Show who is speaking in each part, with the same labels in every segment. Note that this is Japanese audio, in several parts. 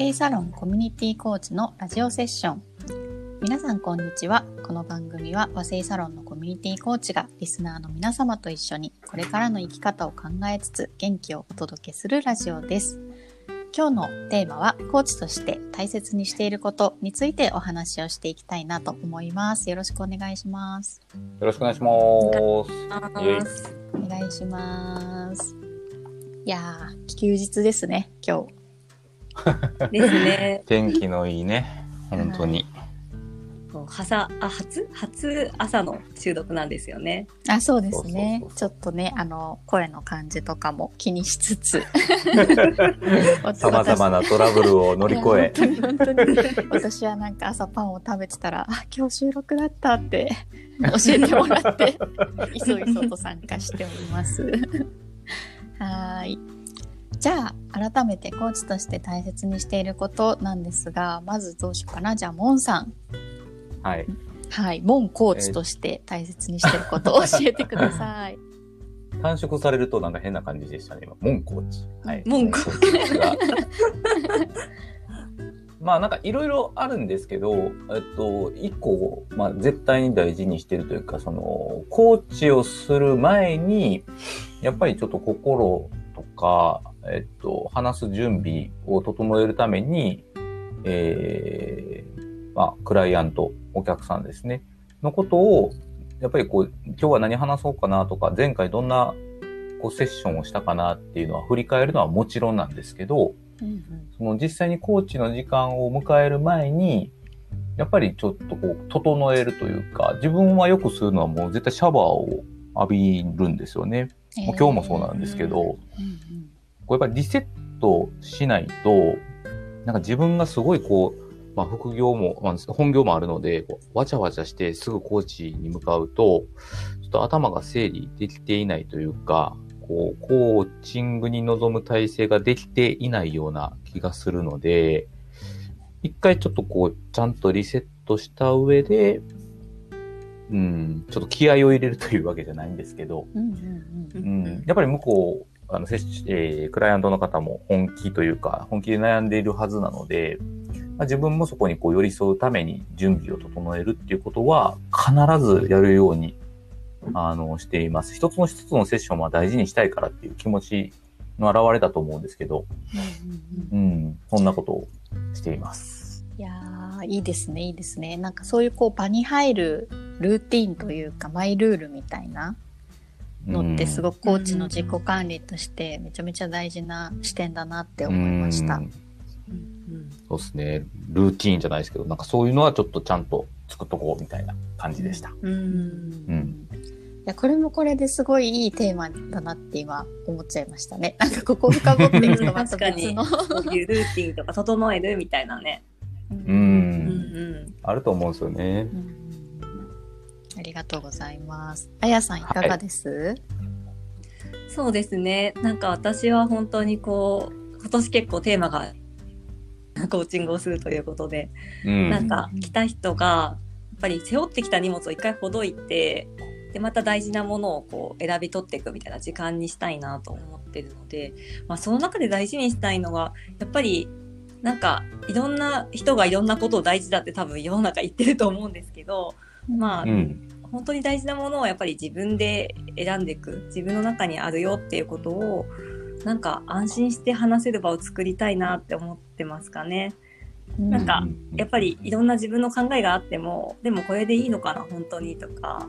Speaker 1: 生サロンコミュニティコーチのラジオセッション。皆さんこんにちは。この番組は和製サロンのコミュニティコーチがリスナーの皆様と一緒にこれからの生き方を考えつつ元気をお届けするラジオです。今日のテーマはコーチとして大切にしていることについてお話をしていきたいなと思います。よろしくお願いします。
Speaker 2: よろしくお願いします。
Speaker 1: お願いします。いやー休日ですね今日
Speaker 3: ですね。
Speaker 2: 天気のいいね、本当に。
Speaker 3: はさあ初？初朝の収録なんですよね。
Speaker 1: あそうですね。ちょっとねあの声の感じとかも気にしつつ。
Speaker 2: さまざまなトラブルを乗り越え。
Speaker 1: 本当に本当に。私はなんか朝パンを食べてたらあ今日収録だったって教えてもらって いそいそと参加しております。はーいじゃあ改めてコーチとして大切にしていることなんですがまずどうしようかなじゃあモンさん
Speaker 2: はい。
Speaker 1: はいモンコーチとして大切にしていることを 教えてください、
Speaker 2: 短縮されるとなんか変な感じでしたね、今。モンコーチ。はい。
Speaker 3: モンコ
Speaker 2: ーチ。まあなんかいろいろあるんですけど、えっと、一個、まあ絶対に大事にしてるというか、その、コーチをする前に、やっぱりちょっと心とか、えっと、話す準備を整えるために、えー、まあ、クライアント、お客さんですね、のことを、やっぱりこう、今日は何話そうかなとか、前回どんなこうセッションをしたかなっていうのは振り返るのはもちろんなんですけど、
Speaker 1: うんうん。
Speaker 2: その実際にコーチの時間を迎える前に、やっぱりちょっとこう、整えるというか、自分はよくするのはもう絶対シャワーを浴びるんですよね。もう今日もそうなんですけど、
Speaker 1: うんうん
Speaker 2: こうやっぱりリセットしないと、なんか自分がすごいこう、まあ副業も、まあ本業もあるので、わちゃわちゃしてすぐコーチに向かうと、ちょっと頭が整理できていないというか、こう、コーチングに臨む体制ができていないような気がするので、一回ちょっとこう、ちゃんとリセットした上で、うん、ちょっと気合を入れるというわけじゃないんですけど、
Speaker 1: うんうん。
Speaker 2: うん、やっぱり向こう、あの、えークライアントの方も本気というか、本気で悩んでいるはずなので、まあ、自分もそこにこう寄り添うために準備を整えるっていうことは、必ずやるように、あの、しています。一つの一つのセッションは大事にしたいからっていう気持ちの表れだと思うんですけど、
Speaker 1: うん
Speaker 2: そんなことをしています。
Speaker 1: いやーいいですねいいですねなんかそういうこう場に入るルーティンというかマイルールみたいなのってすごくコーチの自己管理としてめちゃめちゃ大事な視点だなって思いました。
Speaker 2: うんそうですね。ルーティーンじゃないですけど、なんかそういうのはちょっとちゃんと作っとこうみたいな感じでした。
Speaker 3: うん。
Speaker 2: うん。
Speaker 1: いやこれもこれですごいいいテーマだなって今思っちゃいましたね。なんかここ深掘っていくとまた
Speaker 3: 確かに
Speaker 1: 別の。
Speaker 3: そういうルーティンとか整えるみたいなね。
Speaker 2: う。
Speaker 1: うん
Speaker 3: うんん
Speaker 2: あると思うんですよね。
Speaker 1: うんありがとうございます。あやさんいかがです？
Speaker 3: そうですね。なんか私は本当にこう、今年結構テーマがコーチングをするということで、
Speaker 2: うん。
Speaker 3: なんか来た人が、やっぱり背負ってきた荷物を一回ほどいて、で、また大事なものをこう選び取っていくみたいな時間にしたいなと思ってるので、まあその中で大事にしたいのは、やっぱりなんかいろんな人がいろんなことを大事だって多分世の中言ってると思うんですけど、まあ
Speaker 2: うん。
Speaker 3: 本当に大事なものをやっぱり自分で選んでいく自分の中にあるよっていうことをなんか安心して話せる場を作りたいなって思ってますかね。なんかやっぱりいろんな自分の考えがあってもでもこれでいいのかな本当にとか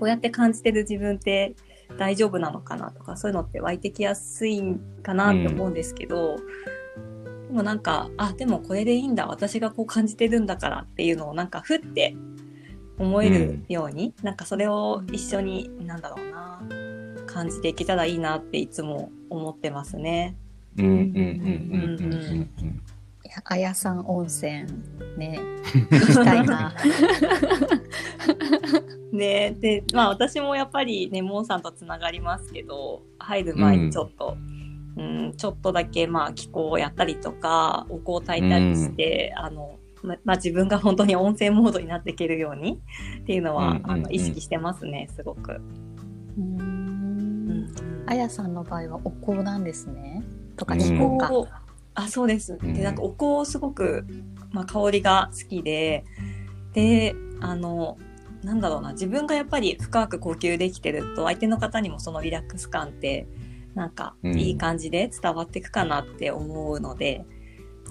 Speaker 3: こうやって感じてる自分って大丈夫なのかなとかそういうのって湧いてきやすいんかなって思うんですけど、でもなんかあでもこれでいいんだ私がこう感じてるんだからっていうのをなんかふって思えるように、なんかそれを一緒になんだろうな感じていけたらいいなっていつも思ってますね。
Speaker 2: うんうんうんうんうんうん
Speaker 1: いやあやさん温泉ね 行きたいな。
Speaker 3: ねでまあ私もやっぱりねモンさんとつながりますけど入る前にちょっと、うん。ちょっとだけまあ気候をやったりとかお香を炊いたりして、あのままあ、自分が本当に温泉モードになっていけるようにっていうのは、
Speaker 2: うんうんうん
Speaker 3: あの意識してますねすごく。
Speaker 1: う
Speaker 3: うんん
Speaker 1: あやさんの場合はお香なんですね。とか
Speaker 2: うん
Speaker 1: 気候か。
Speaker 3: あ、そうです。
Speaker 2: うん
Speaker 3: で、なんかお香すごく、まあ、香りが好きで、で、あの、なんだろうな、自分がやっぱり深く呼吸できてると、相手の方にもそのリラックス感って、なんか、
Speaker 2: うん
Speaker 3: いい感じで伝わっていくかなって思うので、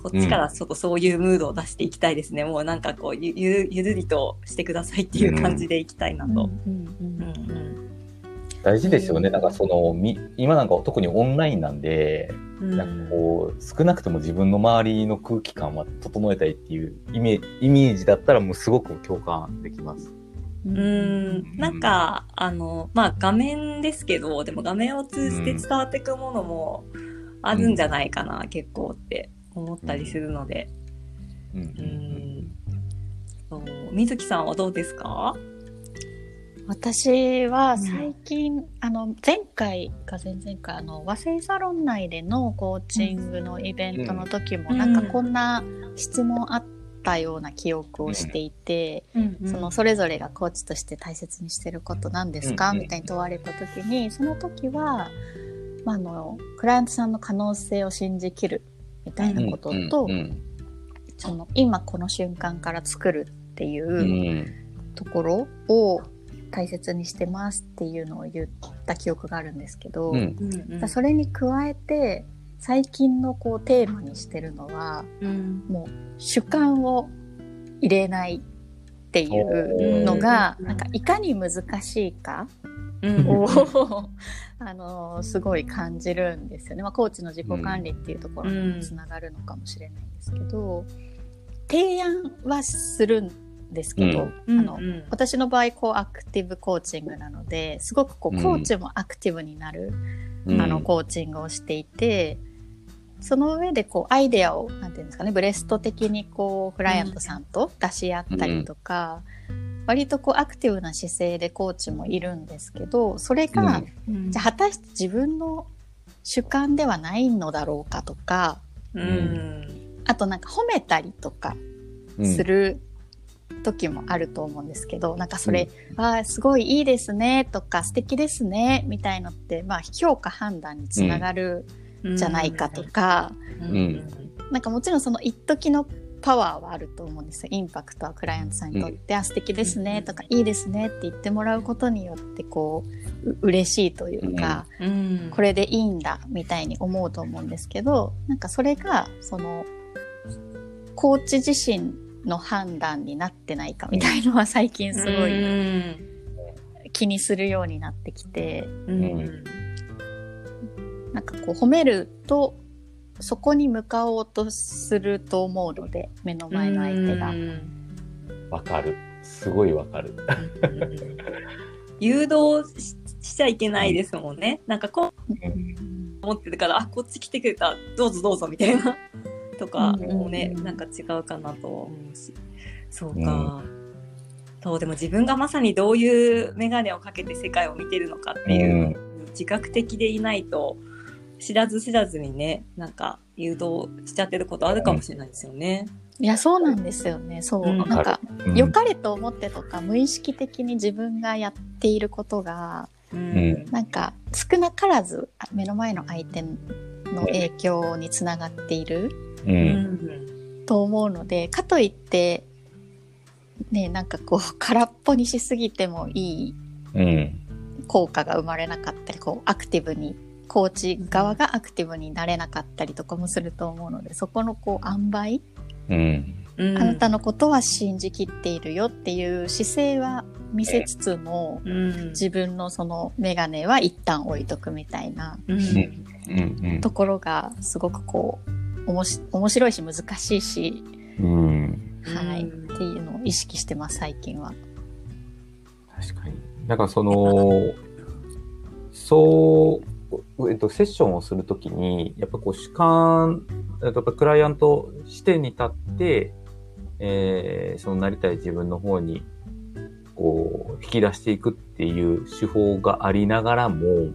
Speaker 3: こっちからちょっとそういうムードを出していきたいですね。もうなんかこう、ゆ、ゆゆるりとしてくださいっていう感じでいきたいなと。
Speaker 1: うんうん
Speaker 3: うんうん
Speaker 2: 大事ですよね。なんかその、み今なんか特にオンラインなんで、
Speaker 3: うん
Speaker 2: なんかこう、少なくとも自分の周りの空気感は整えたいっていうイメイメージだったらもうすごく共感できます。
Speaker 1: う
Speaker 3: うんん、なんか、あの、まあ、画面ですけど、でも画面を通じて伝わっていくものもあるんじゃないかな、結構って思ったりするので。
Speaker 2: うん。
Speaker 3: うん。そう水木さんはどうですか？
Speaker 1: 私は最近、あの前回か前々回あの和製サロン内でのコーチングのイベントの時も、
Speaker 3: うん。
Speaker 1: なんかこんな質問あったような記憶をしていて、
Speaker 3: うん。
Speaker 1: そのそれぞれがコーチとして大切にしてることなんですか、
Speaker 2: うん。
Speaker 1: みたいに問われた時にその時は、まあ、あのクライアントさんの可能性を信じきるみたいなことと、
Speaker 2: うんうん
Speaker 1: その今この瞬間から作るっていう。
Speaker 2: うん
Speaker 1: ところを大切にしてますっていうのを言った記憶があるんですけど、
Speaker 2: うん。
Speaker 1: それに加えて最近のこうテーマにしてるのは
Speaker 3: うん
Speaker 1: もう主観を入れないっていうのが
Speaker 3: うん
Speaker 1: なんかいかに難しいか
Speaker 3: うん
Speaker 1: を あのすごい感じるんですよね、まあ、コーチの自己管理っていうところにもつながるのかもしれないんですけど、提案はするんですけど、
Speaker 3: うん。
Speaker 1: あの私の場合こうアクティブコーチングなのですごくこう
Speaker 2: うん。
Speaker 1: コーチもアクティブになる、
Speaker 2: うん。
Speaker 1: あのコーチングをしていてその上でこうアイデアをなんていうんですかねブレスト的にこうクライアントさんと出し合ったりとか、割とこうアクティブな姿勢でコーチもいるんですけどそれが、
Speaker 3: うん。
Speaker 1: じゃあ果たして自分の主観ではないのだろうかとか
Speaker 3: うん。
Speaker 1: あとなんか褒めたりとか
Speaker 2: うん。
Speaker 1: する時もあると思うんですけど、なんかそれ、ああすごいいいですねとか素敵ですねみたいのって、まあ、評価判断につながるじゃないかとか、
Speaker 3: うん。
Speaker 1: なんかもちろんその一時のパワーはあると思うんですよ。インパクトはクライアントさんにとって、あ素敵ですね。とか、いいですねって言ってもらうことによってこうう嬉しいというか、
Speaker 3: うん。
Speaker 1: これでいいんだみたいに思うと思うんですけどなんかそれがそのコーチ自身の判断になってないかみたいのは最近すご
Speaker 3: う
Speaker 1: い
Speaker 3: ん。
Speaker 1: 気にするようになってきて。
Speaker 3: うん。
Speaker 1: なんかこう褒めるとそこに向かおうとすると思うので目の前の相手が。
Speaker 2: わかる。すごいわかる。
Speaker 3: 誘導ししちゃいけないですもんね。なんかこう
Speaker 1: うん
Speaker 3: 思ってるから、あ、こっち来てくれた、どうぞどうぞみたいな。とか
Speaker 1: うん
Speaker 3: もね、なんか違うかなとは思うし。そうか。そう、でも自分がまさにどういう眼鏡をかけて世界を見てるのかっていう、自覚的でいないと、知らず知らずにね、なんか誘導しちゃってることあるかもしれないですよね。
Speaker 1: いやそうなんですよねそう、
Speaker 3: うん
Speaker 1: なんか
Speaker 2: うん
Speaker 1: 良かれと思ってとか無意識的に自分がやっていることが
Speaker 3: うん
Speaker 1: なんか少なからずあ目の前の相手の影響につながっている
Speaker 2: う。
Speaker 3: うんん
Speaker 1: と思うのでかといってねなんかこう空っぽにしすぎてもいい
Speaker 2: うん。
Speaker 1: 効果が生まれなかったりこうアクティブにコーチ側がアクティブになれなかったりとかもすると思うのでそこのこう塩梅、
Speaker 2: うん。
Speaker 3: うん
Speaker 1: あなたのことは信じきっているよっていう姿勢は見せつつも、
Speaker 3: うん
Speaker 1: 自分のその眼鏡は一旦置いとくみたいな
Speaker 3: うん。
Speaker 1: ところがすごくこうおもし面白いし難しいし、
Speaker 2: うん。
Speaker 1: はい、
Speaker 3: うん
Speaker 1: っていうのを意識してます最近は。
Speaker 2: 確かに。だからその、そう、えっと、セッションをするときに、やっぱこう主観、えっとやっぱクライアント視点に立って、えーそのなりたい自分の方に、こう、引き出していくっていう手法がありながらも、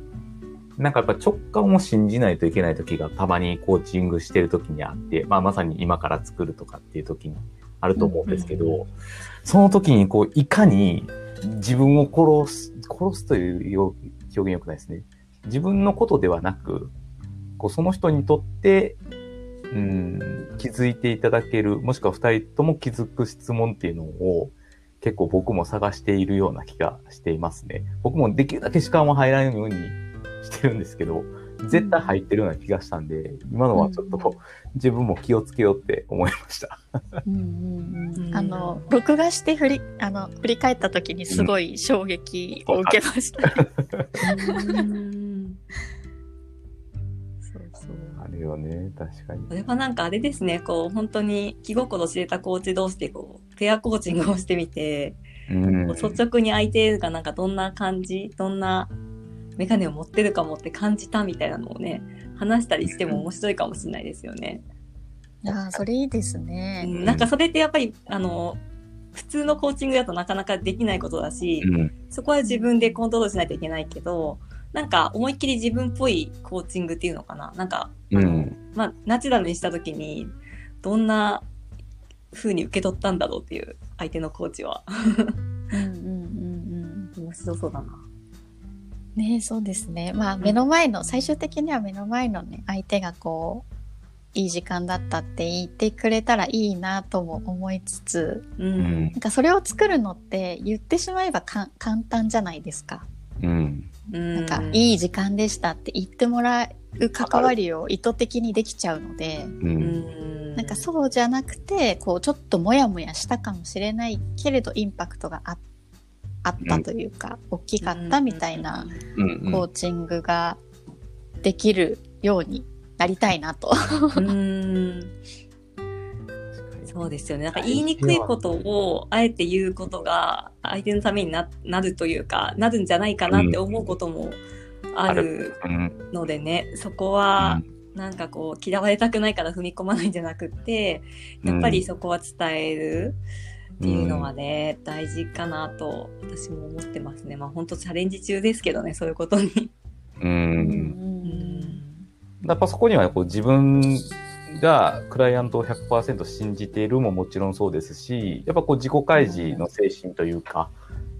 Speaker 2: なんかやっぱ直感を信じないといけない時がたまにコーチングしてる時にあって、まあまさに今から作るとかっていう時にあると思うんですけど、
Speaker 3: うん
Speaker 2: その時にこう、いかに自分を殺す、殺すというよ表現良くないですね。自分のことではなく、こうその人にとってうん、気づいていただける、もしくは二人とも気づく質問っていうのを結構僕も探しているような気がしていますね。僕もできるだけ時間は入らないようにしてるんですけど、絶対入ってるような気がしたんで、今のはちょっと自分も気をつけようって思いました。
Speaker 1: うんうんうん
Speaker 3: うん
Speaker 1: あの録画して振りあの振り返った時にすごい衝撃を受けました。
Speaker 3: うん
Speaker 2: よね、確かに
Speaker 3: そ。れはなんかあれですね、こう、本当に気心知れたコーチ同士でこう、ペアコーチングをしてみて、
Speaker 2: うん
Speaker 3: こう率直に相手がなんかどんな感じ、どんなメガネを持ってるかもって感じたみたいなのをね、話したりしても面白いかもしれないですよね。
Speaker 1: いやーそれいいです
Speaker 3: う
Speaker 1: ね。
Speaker 3: んなんかそれってやっぱり、あの、普通のコーチングだとなかなかできないことだし、
Speaker 2: うん
Speaker 3: そこは自分でコントロールしないといけないけど、なんか思いっきり自分っぽいコーチングっていうのかな。なんか、あの
Speaker 2: うん
Speaker 3: まあ、ナチュラルにした時に、どんな風に受け取ったんだろうっていう、相手のコーチは。
Speaker 1: うんうんうん
Speaker 3: 面白そうだな。
Speaker 1: うん。ねそうですね。まあ目の前の最終的には目の前のね相手がこういい時間だったって言ってくれたらいいなとも思いつつ、
Speaker 3: う。
Speaker 2: うんん
Speaker 1: なんかそれを作るのって言ってしまえばか簡単じゃないですか。
Speaker 2: うん
Speaker 3: な
Speaker 1: なんかいい時間でしたって言ってもらう関わりを意図的にできちゃうので。なんかそうじゃなくてこうちょっとモヤモヤしたかもしれないけれどインパクトがああったというか、大きかったみたいな
Speaker 2: うん
Speaker 1: コーチングができるようになりたいなと。
Speaker 3: うん。そうですよね。なんか言いにくいことをあえて言うことが相手のためにななるというか、なるんじゃないかなって思うこともある
Speaker 2: うん。
Speaker 3: のでね、そこはなんかこう嫌われたくないから踏み込まないんじゃなくって、やっぱりそこは伝えるっていうのはね、大事かなと私も思ってますね。まあ本当チャレンジ中ですけどね、そういうことに。
Speaker 2: う
Speaker 1: うん。
Speaker 2: ん。やっぱそこにはこう自分がクライアントを100%信じているももちろんそうですし、やっぱこう自己開示の精神というか、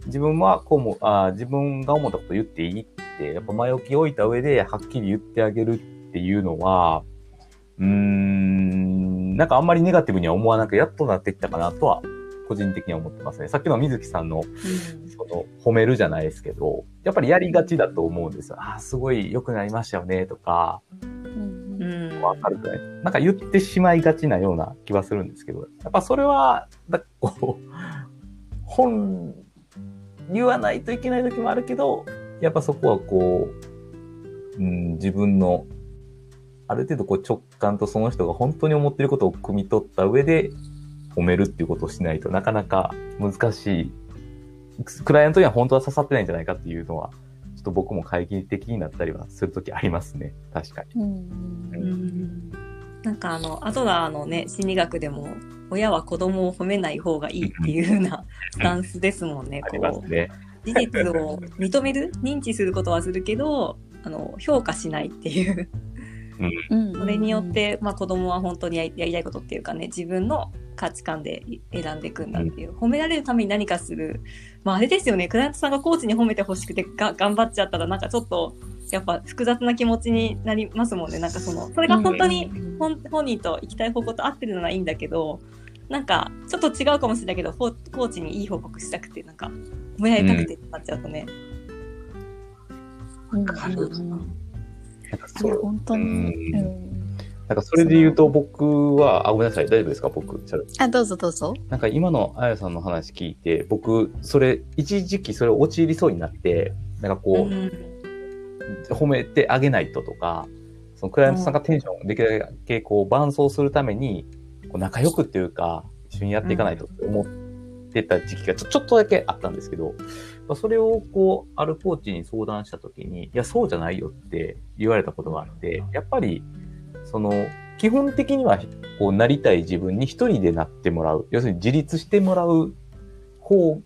Speaker 2: 自分はこうもあー自分が思ったこと言っていいって、やっぱ前置き置いた上ではっきり言ってあげるっていうのは、うーん、なんかあんまりネガティブには思わなくやっとなってきたかなとは、個人的には思ってますね。さっきの水木さんのその褒めるじゃないですけど、やっぱりやりがちだと思うんですよ。ああ、すごい良くなりましたよね、とか。わかるくないなんか言ってしまいがちなような気はするんですけど、やっぱそれは、だこう、本、言わないといけない時もあるけど、やっぱそこはこう、うん、自分の、ある程度こう直感とその人が本当に思ってることを汲み取った上で褒めるっていうことをしないとなかなか難しい。クライアントには本当は刺さってないんじゃないかっていうのは、っと僕も会議的になったりはするときありますね。確かに。
Speaker 1: うん
Speaker 3: うんなんかあの、アドラーのね、心理学でも、親は子供を褒めない方がいいっていう風なスタンスですもんね。こ
Speaker 2: ね。
Speaker 3: う、事実を認める、認知することはするけど、あの、評価しないっていう。
Speaker 1: うん
Speaker 3: それによって、まあ子供は本当にやりやりたいことっていうかね、自分の価値観で選んでいくんだっていう。褒められるために何かする。まああれですよね、クライアントさんがコーチに褒めてほしくてが頑張っちゃったら、なんかちょっと、やっぱ複雑な気持ちになりますもんね。なんかその、それが本当に
Speaker 1: うん。
Speaker 3: 本本人と行きたい方向と合ってるならいいんだけど、なんかちょっと違うかもしれないけど、コーチにいい報告したくて、なんか、褒められたくてってなっちゃうとね。
Speaker 1: うん。うん。本当に、
Speaker 2: うん。
Speaker 1: うん
Speaker 2: なんかそれで言うと僕は、あ、ごめんなさい。大丈夫ですか僕。
Speaker 1: あどうぞどうぞ。
Speaker 2: なんか今のあやさんの話聞いて、僕、それ、一時期それ陥りそうになって、なんかこう、
Speaker 3: うん
Speaker 2: 褒めてあげないととか、そのクライアントさんがテンションできるだけこう伴走するために、こう仲良くっていうか、一緒にやっていかないとって思ってた時期がちょちょっとだけあったんですけど、まあそれをこう、あるコーチに相談した時に、いや、そうじゃないよって言われたことがあって、やっぱり、その、基本的には、こう、なりたい自分に一人でなってもらう。要するに自立してもらう方を、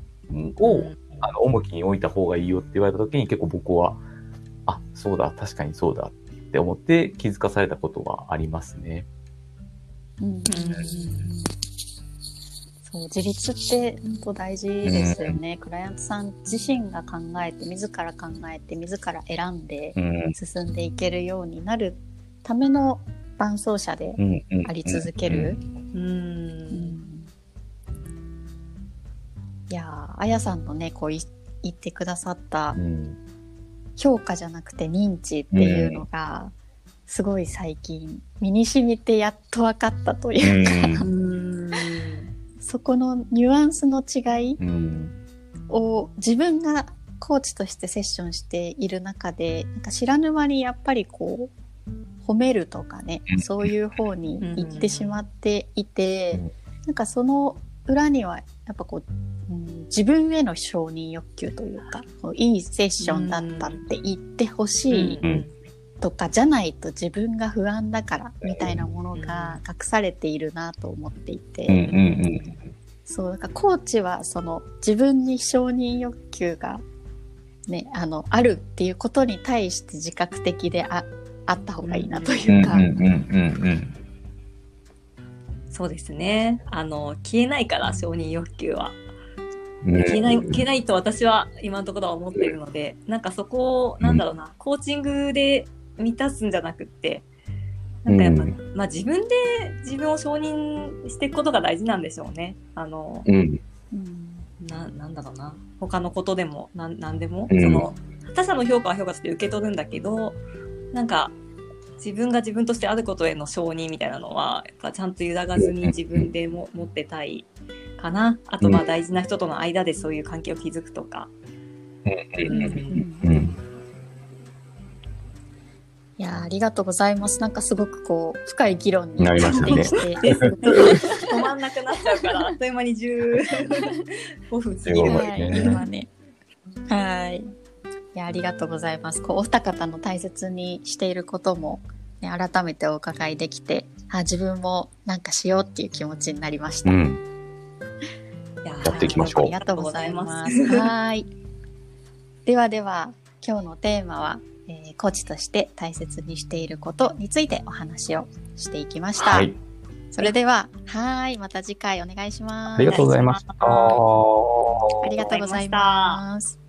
Speaker 2: あの、重きに置いた方がいいよって言われた時に結構僕は、あ、そうだ、確かにそうだって思って気づかされたことがありますね。
Speaker 1: うんそう自立って本当大事ですよね、クライアントさん自身が考えて自ら考えて自ら選んで
Speaker 2: うん。
Speaker 1: 進んでいけるようになるための伴走者であり続ける。
Speaker 3: う。
Speaker 1: うんんいやーあやさんのねこうい言ってくださった
Speaker 2: うん
Speaker 1: 評価じゃなくて認知っていうのが、すごい最近身に染みてやっと分かったというか、
Speaker 3: うん。
Speaker 1: そこのニュアンスの違い
Speaker 2: うん
Speaker 1: を自分がコーチとしてセッションしている中でなんか知らぬ間にやっぱりこう褒めるとかね、
Speaker 2: うん。
Speaker 1: そういう方に行ってしまっていて、
Speaker 2: うん。
Speaker 1: なんかその裏にはやっぱこう、うん自分への承認欲求というかこういいセッションだったって言ってほしい
Speaker 2: うん。
Speaker 1: とかじゃないと自分が不安だからみたいなものが隠されているなと思っていて。
Speaker 2: うんうん
Speaker 1: そうだからコーチはその自分に承認欲求が、ね、あのあるっていうことに対して自覚的でああった方がいいなと
Speaker 2: うん
Speaker 1: いうか、
Speaker 3: そうですね。あの、消えないから、承認欲求は。
Speaker 2: うん
Speaker 3: 消えない、消えないと私は今のところは思っているので、なんかそこを、なんだろうな、コーチングで満たすんじゃなくって、なんかやっぱ、
Speaker 2: うん
Speaker 3: まあ自分で自分を承認していくことが大事なんでしょうね。あの、
Speaker 2: うん
Speaker 1: うん
Speaker 3: な、なんだろうな。他のことでも、なん、なんでも、
Speaker 2: うん
Speaker 3: その、他者の評価は評価として受け取るんだけど、なんか、自分が自分としてあることへの承認みたいなのは、やっぱちゃんと揺らがずに自分でも持ってたいかな。あと、まあ大事な人との間でそういう関係を築くとか。
Speaker 2: うん。
Speaker 1: うん。
Speaker 2: うん。
Speaker 1: いやーありがとうございます。なんかすごくこう深い議論に
Speaker 2: なりましたね。
Speaker 3: 止まんなくなっちゃうから、あっという間に15分過ぎる。
Speaker 2: 15。
Speaker 1: はい、
Speaker 2: ね。
Speaker 1: 今ね。はいいやありがとうございますこうお二方の大切にしていることも、ね、改めてお伺いできてあ自分もなんかしようっていう気持ちになりました、
Speaker 2: うん
Speaker 3: や
Speaker 2: やっていきましょう
Speaker 1: ありがとうございます。はい。ではでは、今日のテーマは、えーコーチとして大切にしていることについてお話をしていきました。
Speaker 2: はい
Speaker 1: それでは、はい、また次回お願いします。
Speaker 2: ありがとうございました。
Speaker 1: ありがとうございます。